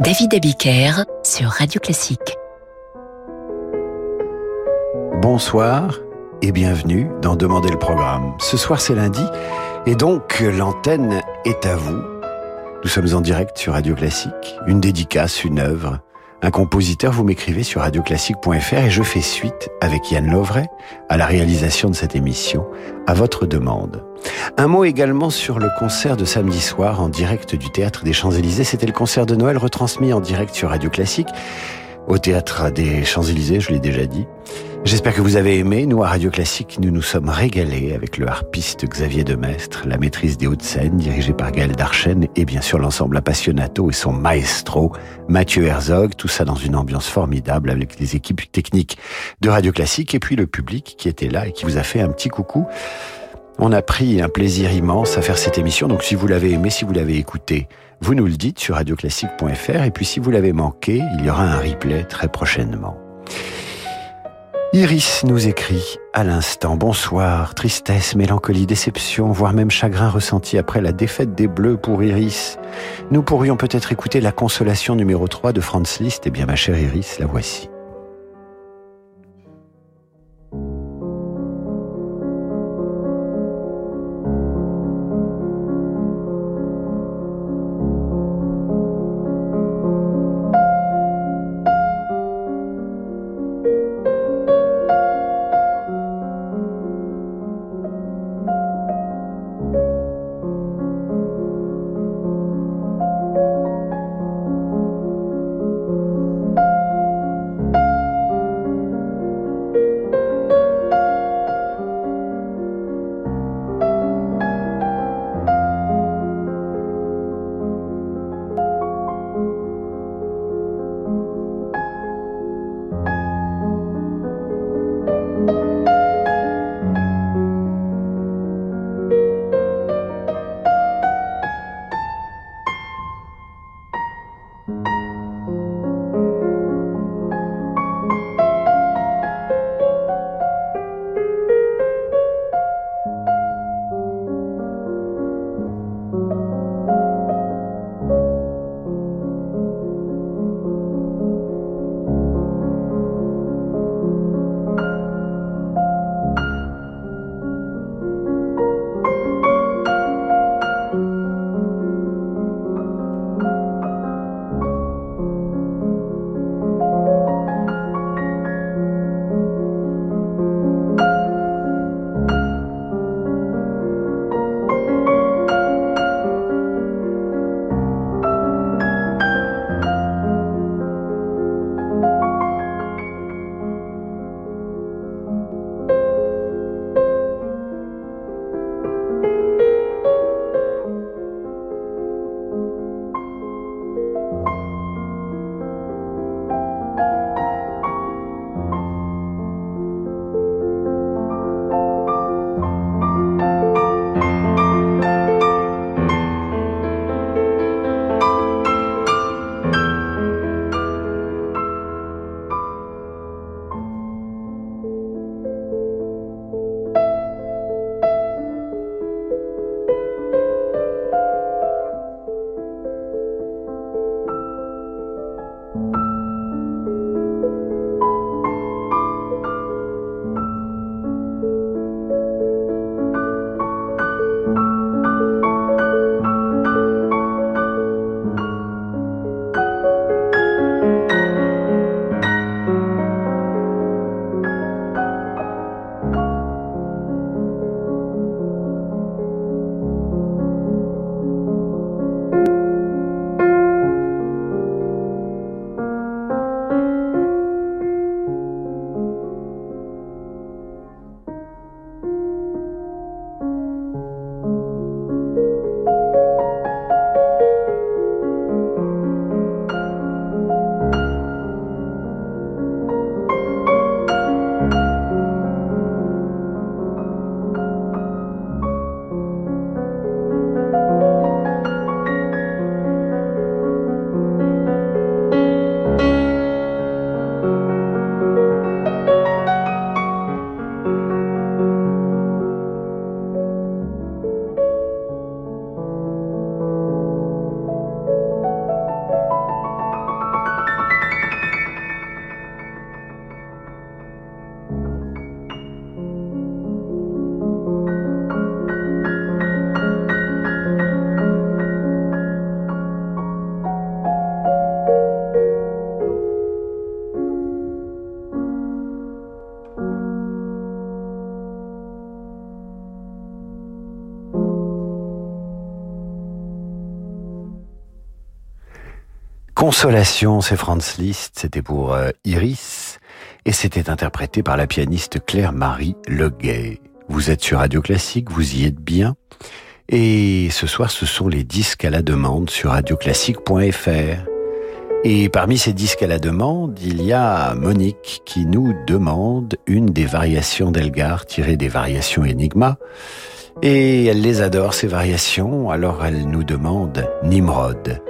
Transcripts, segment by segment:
David Abiker sur Radio Classique. Bonsoir et bienvenue dans Demander le programme. Ce soir c'est lundi et donc l'antenne est à vous. Nous sommes en direct sur Radio Classique, une dédicace, une œuvre, un compositeur, vous m'écrivez sur radioclassique.fr et je fais suite avec Yann Lovray à la réalisation de cette émission à votre demande. Un mot également sur le concert de samedi soir en direct du Théâtre des Champs-Élysées. C'était le concert de Noël retransmis en direct sur Radio Classique au Théâtre des Champs-Élysées, je l'ai déjà dit. J'espère que vous avez aimé. Nous, à Radio Classique, nous nous sommes régalés avec le harpiste Xavier Demestre, la maîtrise des Hauts-de-Seine, dirigée par Gaël Darchen, et bien sûr l'ensemble Appassionato et son maestro, Mathieu Herzog. Tout ça dans une ambiance formidable avec les équipes techniques de Radio Classique et puis le public qui était là et qui vous a fait un petit coucou. On a pris un plaisir immense à faire cette émission, donc si vous l'avez aimé, si vous l'avez écouté, vous nous le dites sur radioclassique.fr, et puis si vous l'avez manqué, il y aura un replay très prochainement. Iris nous écrit à l'instant Bonsoir, tristesse, mélancolie, déception, voire même chagrin ressenti après la défaite des Bleus pour Iris. Nous pourrions peut-être écouter la consolation numéro 3 de Franz Liszt. Eh bien, ma chère Iris, la voici. Consolation, c'est Franz Liszt, c'était pour euh, Iris, et c'était interprété par la pianiste Claire-Marie Leguet. Vous êtes sur Radio Classique, vous y êtes bien. Et ce soir, ce sont les disques à la demande sur radioclassique.fr. Et parmi ces disques à la demande, il y a Monique qui nous demande une des variations d'Elgar tirées des variations Enigma. Et elle les adore, ces variations, alors elle nous demande Nimrod.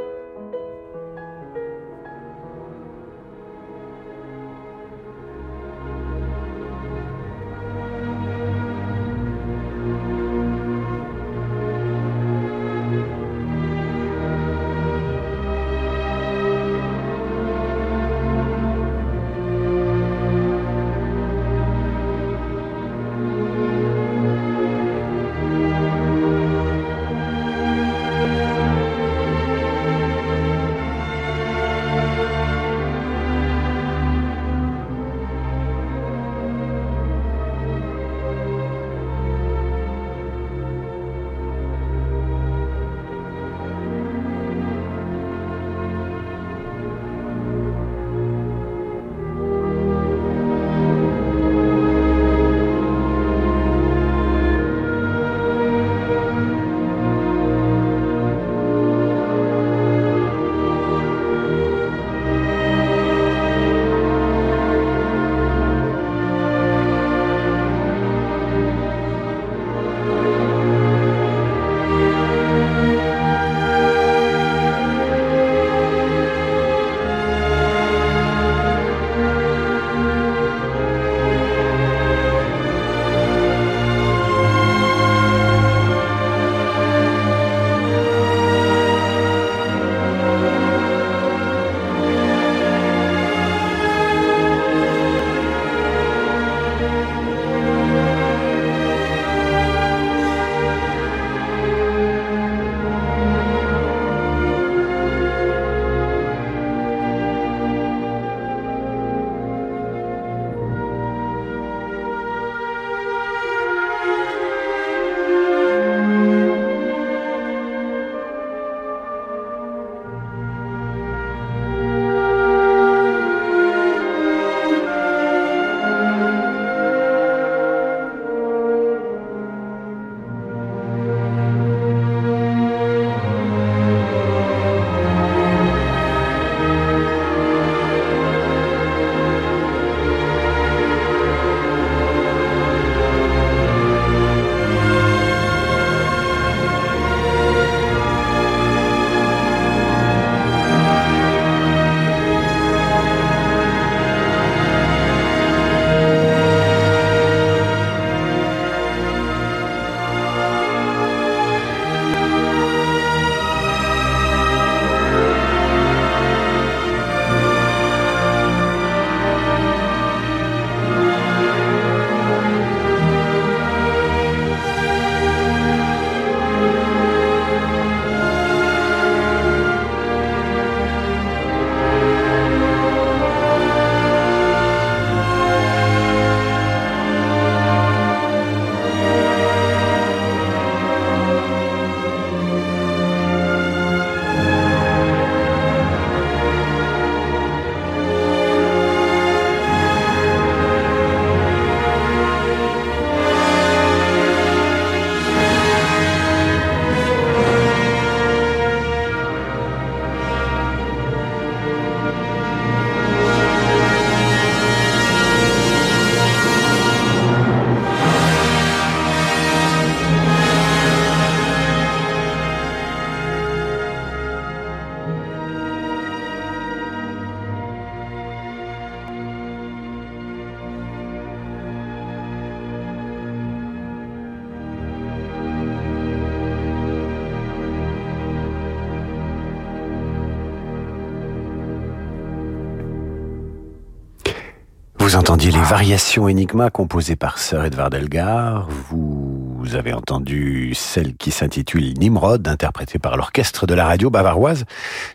Les variations Enigma composées par Sir Edvard Elgar. Vous avez entendu celle qui s'intitule Nimrod, interprétée par l'orchestre de la radio bavaroise,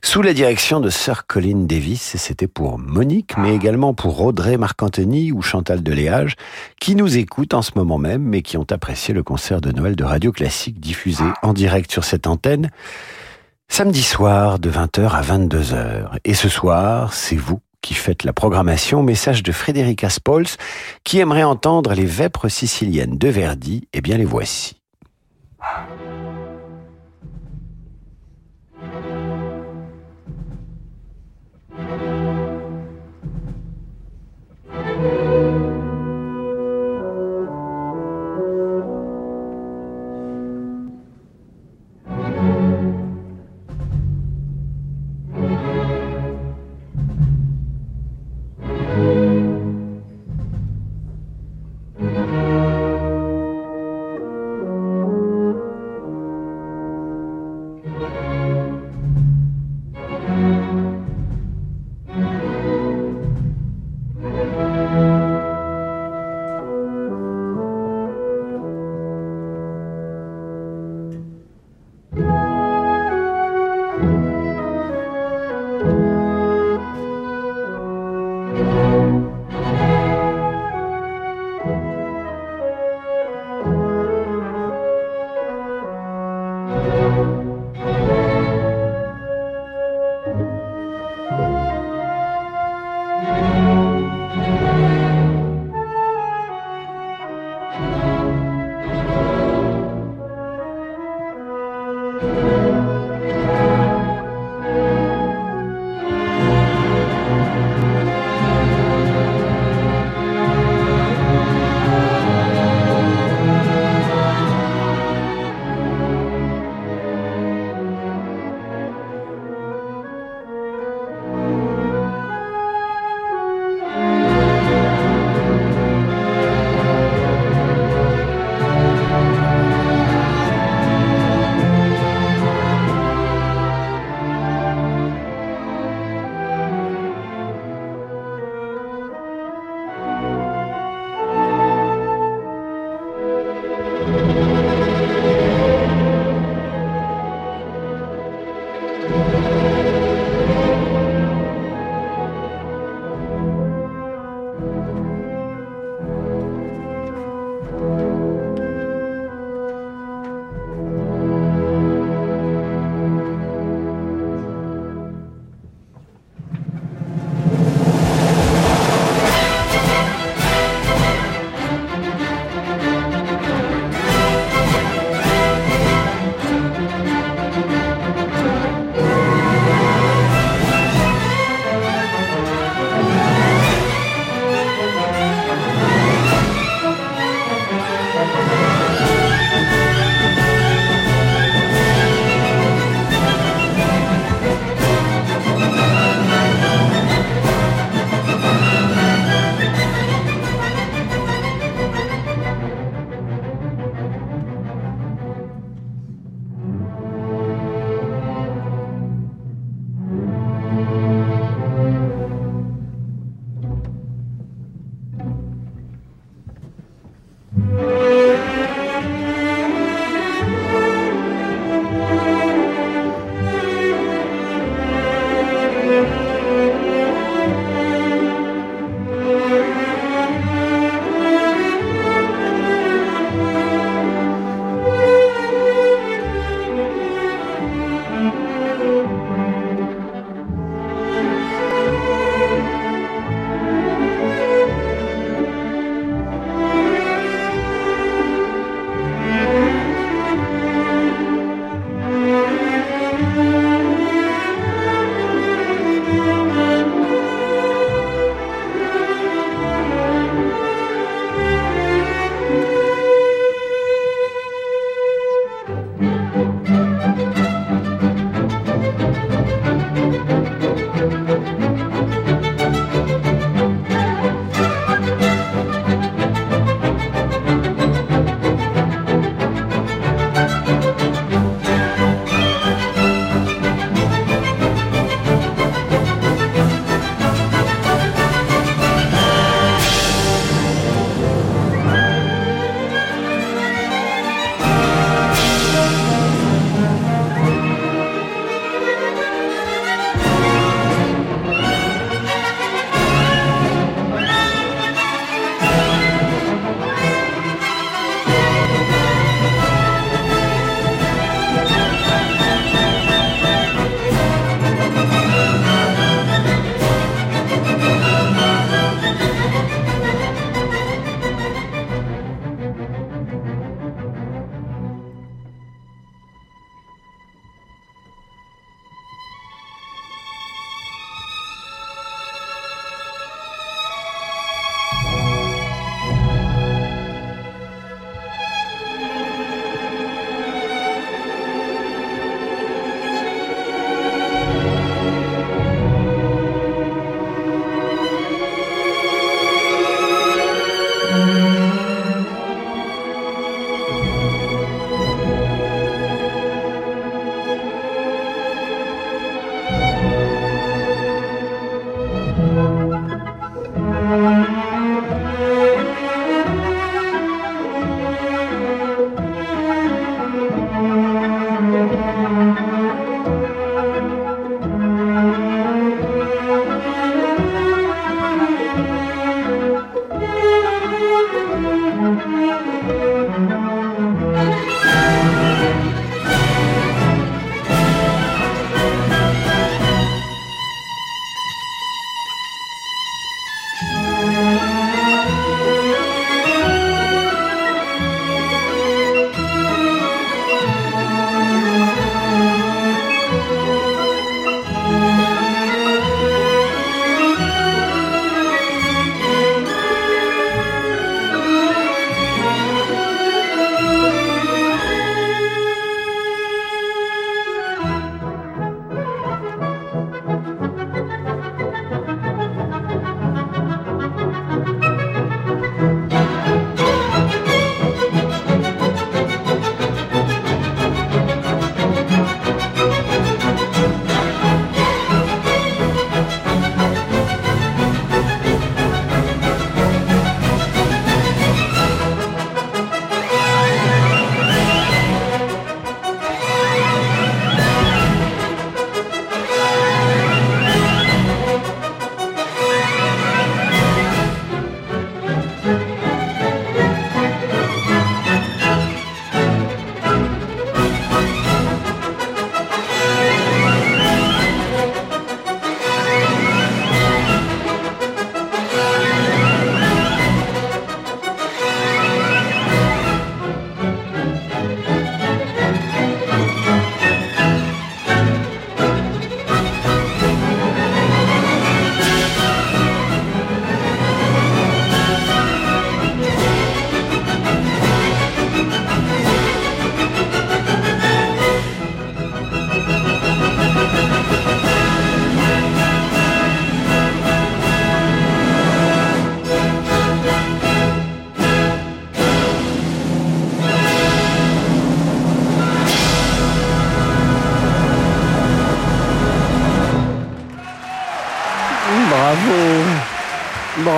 sous la direction de Sir Colin Davis. C'était pour Monique, mais également pour Audrey Marc-Anthony ou Chantal Deléage, qui nous écoutent en ce moment même, mais qui ont apprécié le concert de Noël de Radio Classique diffusé en direct sur cette antenne Samedi soir de 20h à 22h. Et ce soir, c'est vous qui faites la programmation. Message de Frédéric Aspols qui aimerait entendre les vêpres siciliennes de Verdi. Eh bien, les voici.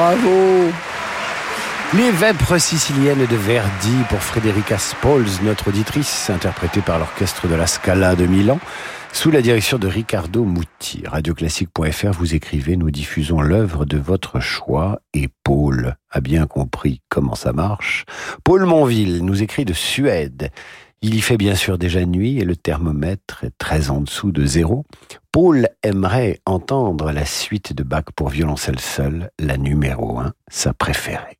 Bravo Les Vêpres siciliennes de Verdi pour Frédérica Spols, notre auditrice, interprétée par l'orchestre de la Scala de Milan, sous la direction de Riccardo Mutti. Radioclassique.fr, vous écrivez, nous diffusons l'œuvre de votre choix et Paul a bien compris comment ça marche. Paul Monville nous écrit de Suède. Il y fait bien sûr déjà nuit et le thermomètre est très en dessous de zéro. Paul aimerait entendre la suite de Bach pour violoncelle seul, la numéro 1, sa préférée.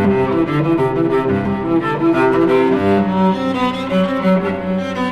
Thank you.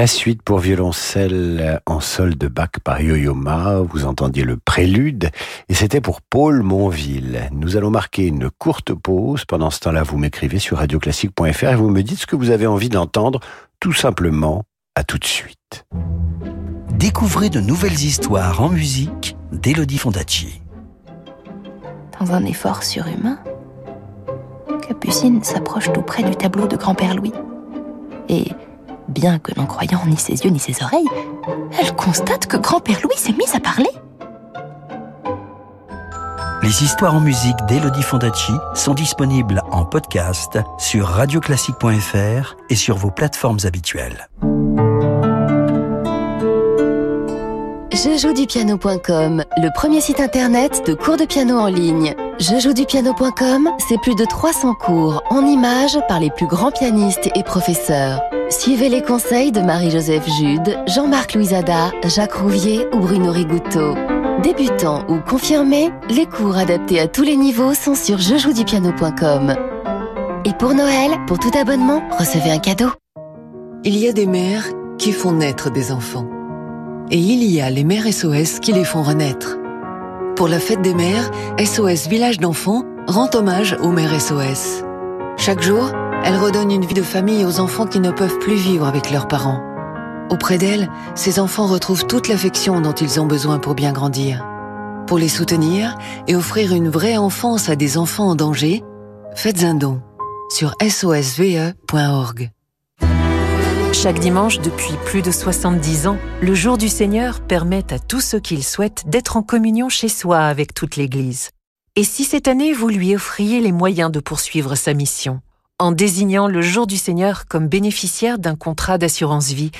La suite pour violoncelle en sol de Bach par Yo-Yo Ma, vous entendiez le prélude, et c'était pour Paul Monville. Nous allons marquer une courte pause. Pendant ce temps-là, vous m'écrivez sur radioclassique.fr et vous me dites ce que vous avez envie d'entendre, tout simplement. À tout de suite. Découvrez de nouvelles histoires en musique d'Elodie Fondacci. Dans un effort surhumain, Capucine s'approche tout près du tableau de grand-père Louis. Et bien que n'en croyant ni ses yeux ni ses oreilles, elle constate que grand-père Louis s'est mis à parler. Les histoires en musique d'Elodie Fondacci sont disponibles en podcast sur radioclassique.fr et sur vos plateformes habituelles. Je joue du piano.com, le premier site internet de cours de piano en ligne. Je joue du piano.com, c'est plus de 300 cours en images par les plus grands pianistes et professeurs. Suivez les conseils de Marie-Joseph Jude, Jean-Marc Louisada, Jacques Rouvier ou Bruno Rigouteau. Débutants ou confirmés, les cours adaptés à tous les niveaux sont sur jejoudupiano.com. Et pour Noël, pour tout abonnement, recevez un cadeau. Il y a des mères qui font naître des enfants. Et il y a les mères SOS qui les font renaître. Pour la fête des mères, SOS Village d'enfants rend hommage aux mères SOS. Chaque jour, elle redonne une vie de famille aux enfants qui ne peuvent plus vivre avec leurs parents. Auprès d'elle, ces enfants retrouvent toute l'affection dont ils ont besoin pour bien grandir. Pour les soutenir et offrir une vraie enfance à des enfants en danger, faites un don sur sosve.org. Chaque dimanche depuis plus de 70 ans, le jour du Seigneur permet à tous ceux qui le souhaitent d'être en communion chez soi avec toute l'Église. Et si cette année vous lui offriez les moyens de poursuivre sa mission, en désignant le jour du Seigneur comme bénéficiaire d'un contrat d'assurance vie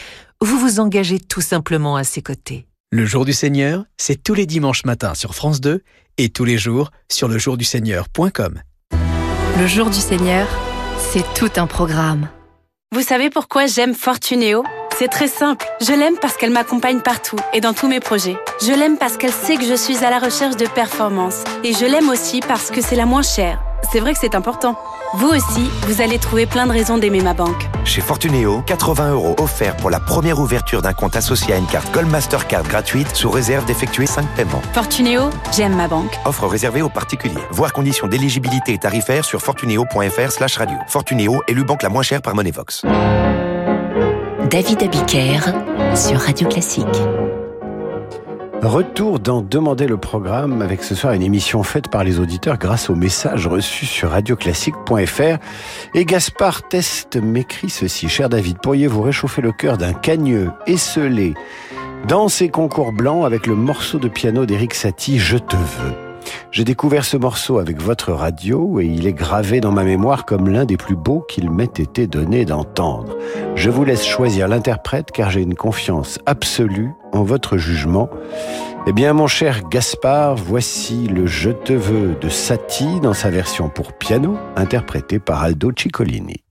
vous vous engagez tout simplement à ses côtés. Le jour du Seigneur, c'est tous les dimanches matins sur France 2 et tous les jours sur lejourduseigneur.com. Le jour du Seigneur, c'est tout un programme. Vous savez pourquoi j'aime Fortunéo C'est très simple. Je l'aime parce qu'elle m'accompagne partout et dans tous mes projets. Je l'aime parce qu'elle sait que je suis à la recherche de performance. Et je l'aime aussi parce que c'est la moins chère. C'est vrai que c'est important. Vous aussi, vous allez trouver plein de raisons d'aimer ma banque. Chez Fortunéo, 80 euros offerts pour la première ouverture d'un compte associé à une carte Gold Mastercard gratuite sous réserve d'effectuer 5 paiements. Fortunéo, j'aime ma banque. Offre réservée aux particuliers. Voir conditions d'éligibilité et tarifaires sur fortunéo.fr slash radio. Fortunéo, élu banque la moins chère par Monevox. David Abiker sur Radio Classique. Retour dans Demander le programme avec ce soir une émission faite par les auditeurs grâce aux messages reçus sur radioclassique.fr. Et Gaspard Test m'écrit ceci. Cher David, pourriez-vous réchauffer le cœur d'un cagneux esselé dans ses concours blancs avec le morceau de piano d'Eric Satie, Je te veux? J'ai découvert ce morceau avec votre radio et il est gravé dans ma mémoire comme l'un des plus beaux qu'il m'ait été donné d'entendre. Je vous laisse choisir l'interprète car j'ai une confiance absolue en votre jugement. Eh bien, mon cher Gaspard, voici le Je te veux de Satie dans sa version pour piano, interprété par Aldo Ciccolini.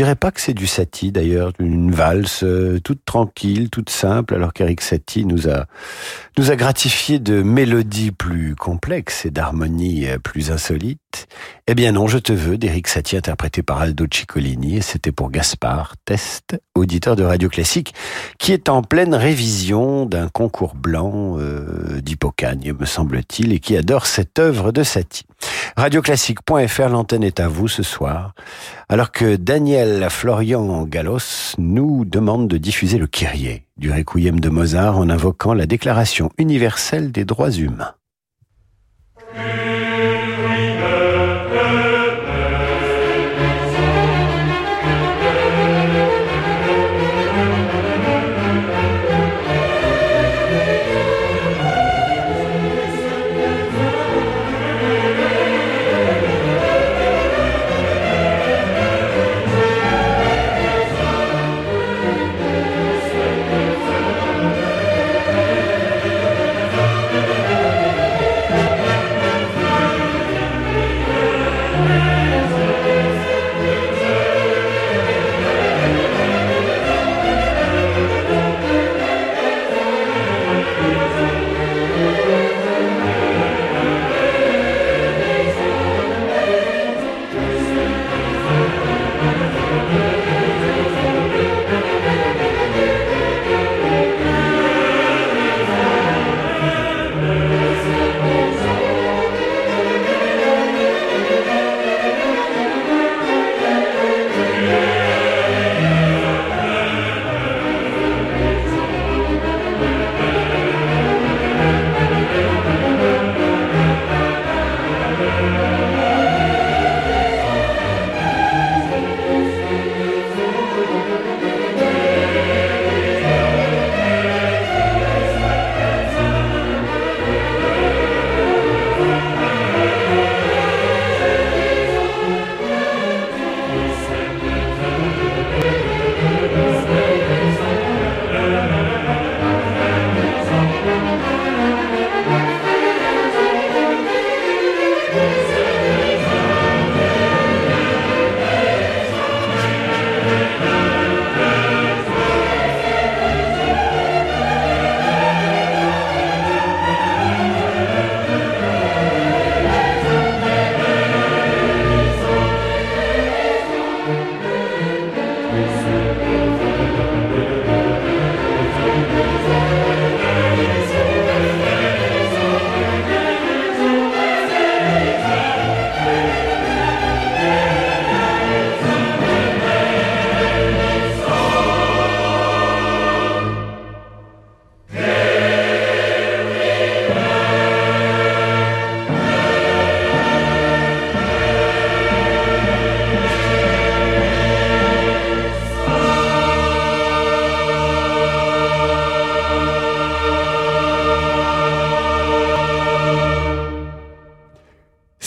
On dirait pas que c'est du Satie d'ailleurs, une valse euh, toute tranquille, toute simple, alors qu'Eric Satie nous a nous a gratifié de mélodies plus complexes et d'harmonies euh, plus insolites. Eh bien non, je te veux d'Eric Satie interprété par Aldo Ciccolini et c'était pour Gaspard Test, auditeur de Radio Classique, qui est en pleine révision d'un concours blanc euh, me semble-t-il, et qui adore cette œuvre de Satie. Radioclassique.fr, l'antenne est à vous ce soir, alors que Daniel Florian Gallos nous demande de diffuser le Kyrie du Requiem de Mozart en invoquant la Déclaration universelle des droits humains.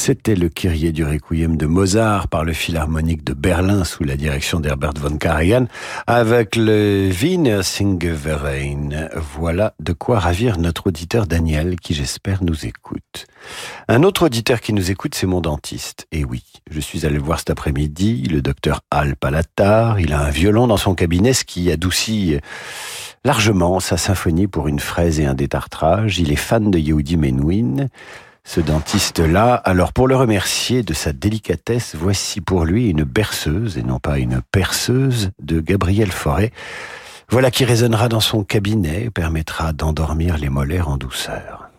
C'était le Kyrie du Requiem de Mozart par le Philharmonique de Berlin sous la direction d'Herbert von Karajan avec le Wiener Singeverein. Voilà de quoi ravir notre auditeur Daniel qui j'espère nous écoute. Un autre auditeur qui nous écoute, c'est mon dentiste. Et oui, je suis allé le voir cet après-midi, le docteur Al Palatar. Il a un violon dans son cabinet, ce qui adoucit largement sa symphonie pour une fraise et un détartrage. Il est fan de Yehudi Menuhin ce dentiste-là. Alors pour le remercier de sa délicatesse, voici pour lui une berceuse et non pas une perceuse de Gabriel Forêt. Voilà qui résonnera dans son cabinet, permettra d'endormir les molaires en douceur.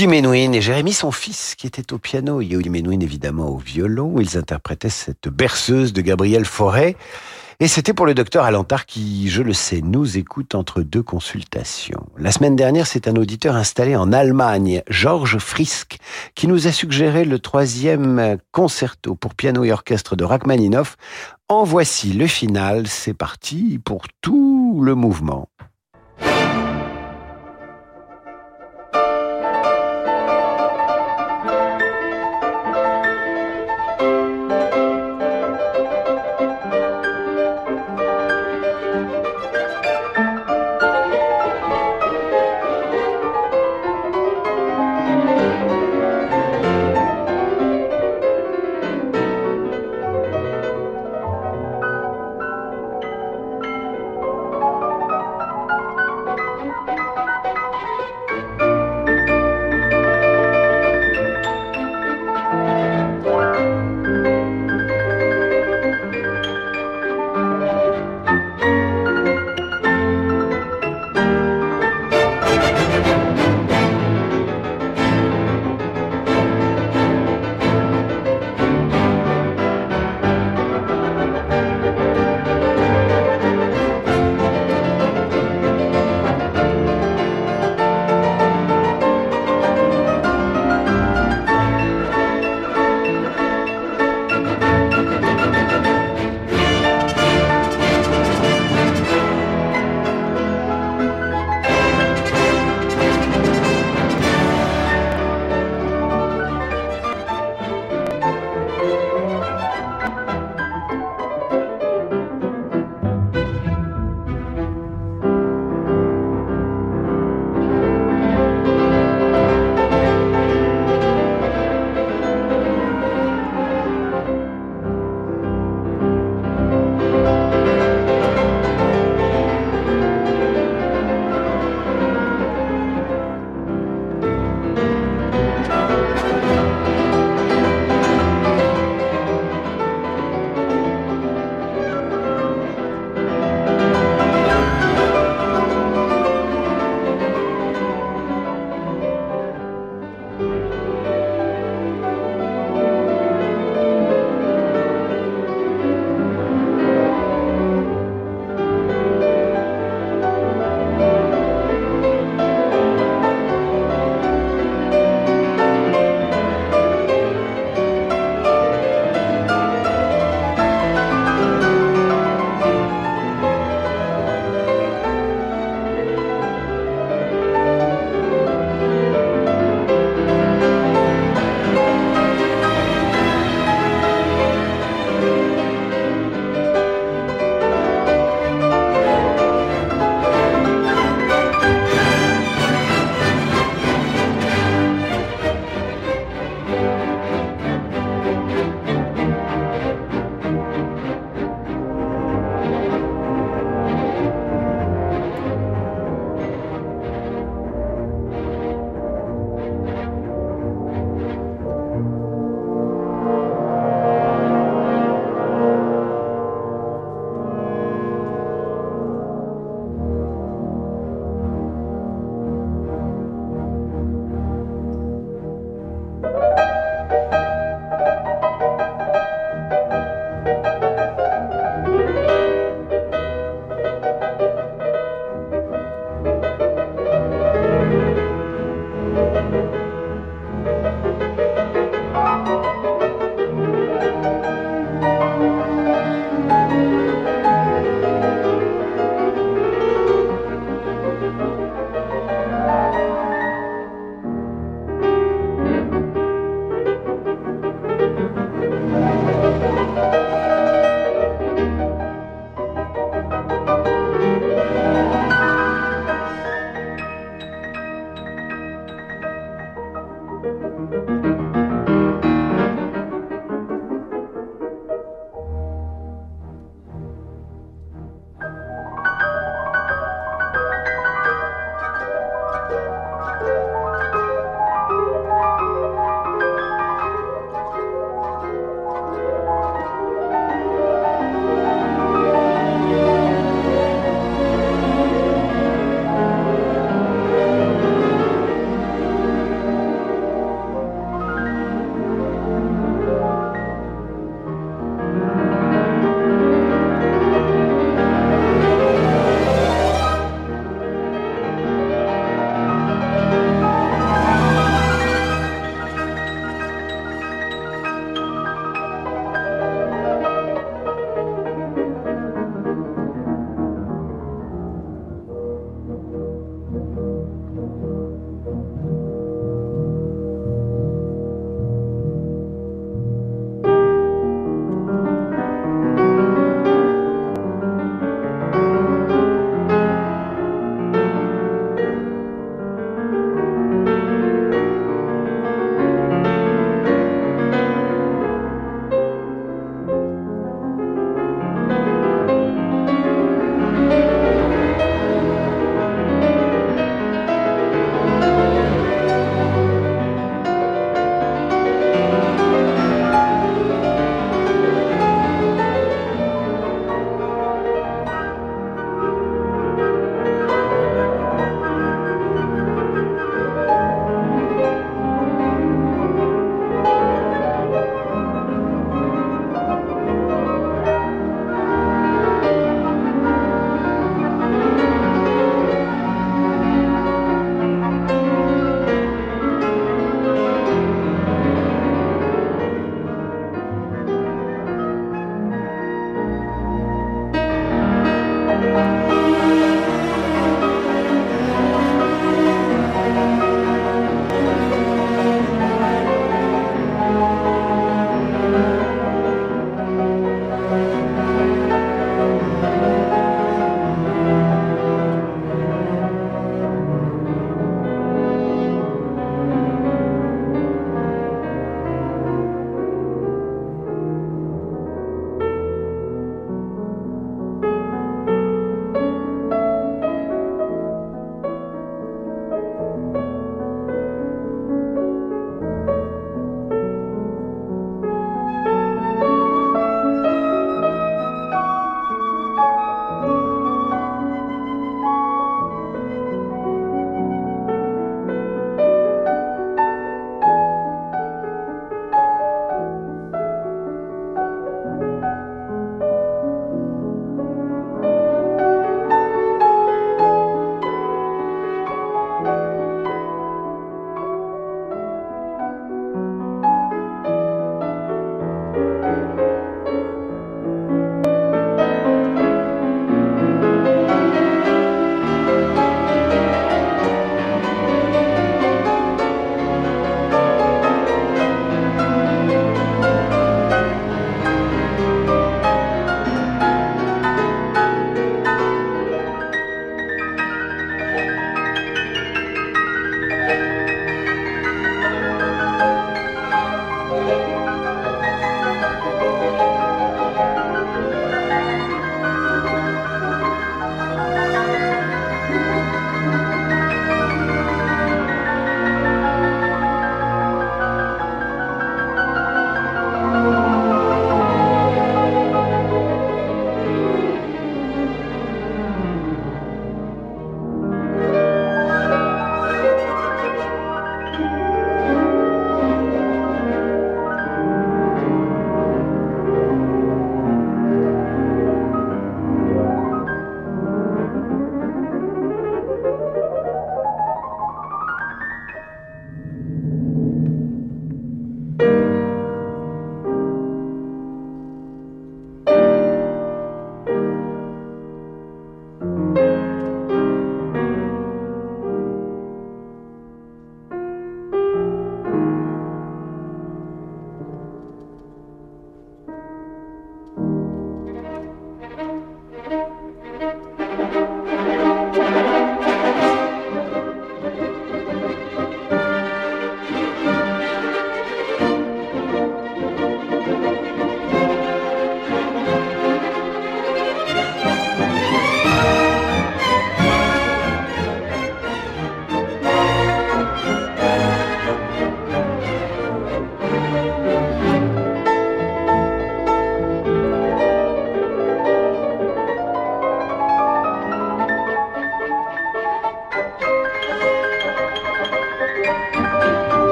Yehudi Menuhin et Jérémy, son fils, qui était au piano. Yehudi Menuhin, évidemment, au violon. Ils interprétaient cette berceuse de Gabriel Fauré. Et c'était pour le docteur Alantar qui, je le sais, nous écoute entre deux consultations. La semaine dernière, c'est un auditeur installé en Allemagne, Georges Frisk, qui nous a suggéré le troisième concerto pour piano et orchestre de Rachmaninoff. En voici le final. C'est parti pour tout le mouvement.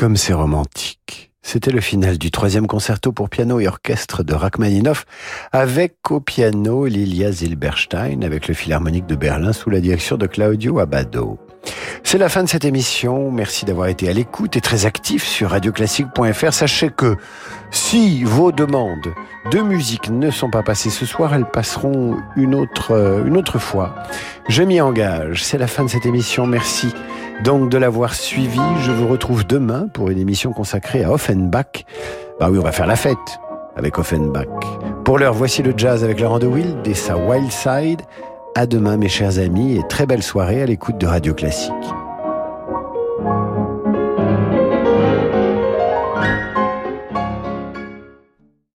Comme c'est romantique. C'était le final du troisième concerto pour piano et orchestre de Rachmaninoff, avec au piano Lilia Zilberstein, avec le Philharmonique de Berlin sous la direction de Claudio Abado. C'est la fin de cette émission. Merci d'avoir été à l'écoute et très actif sur radioclassique.fr. Sachez que si vos demandes de musique ne sont pas passées ce soir, elles passeront une autre, euh, une autre fois. Je m'y engage. C'est la fin de cette émission. Merci donc de l'avoir suivi. Je vous retrouve demain pour une émission consacrée à Offenbach. Bah oui, on va faire la fête avec Offenbach. Pour l'heure, voici le jazz avec Laurent de Wild et sa Wild Side. À demain, mes chers amis, et très belle soirée à l'écoute de Radio Classique.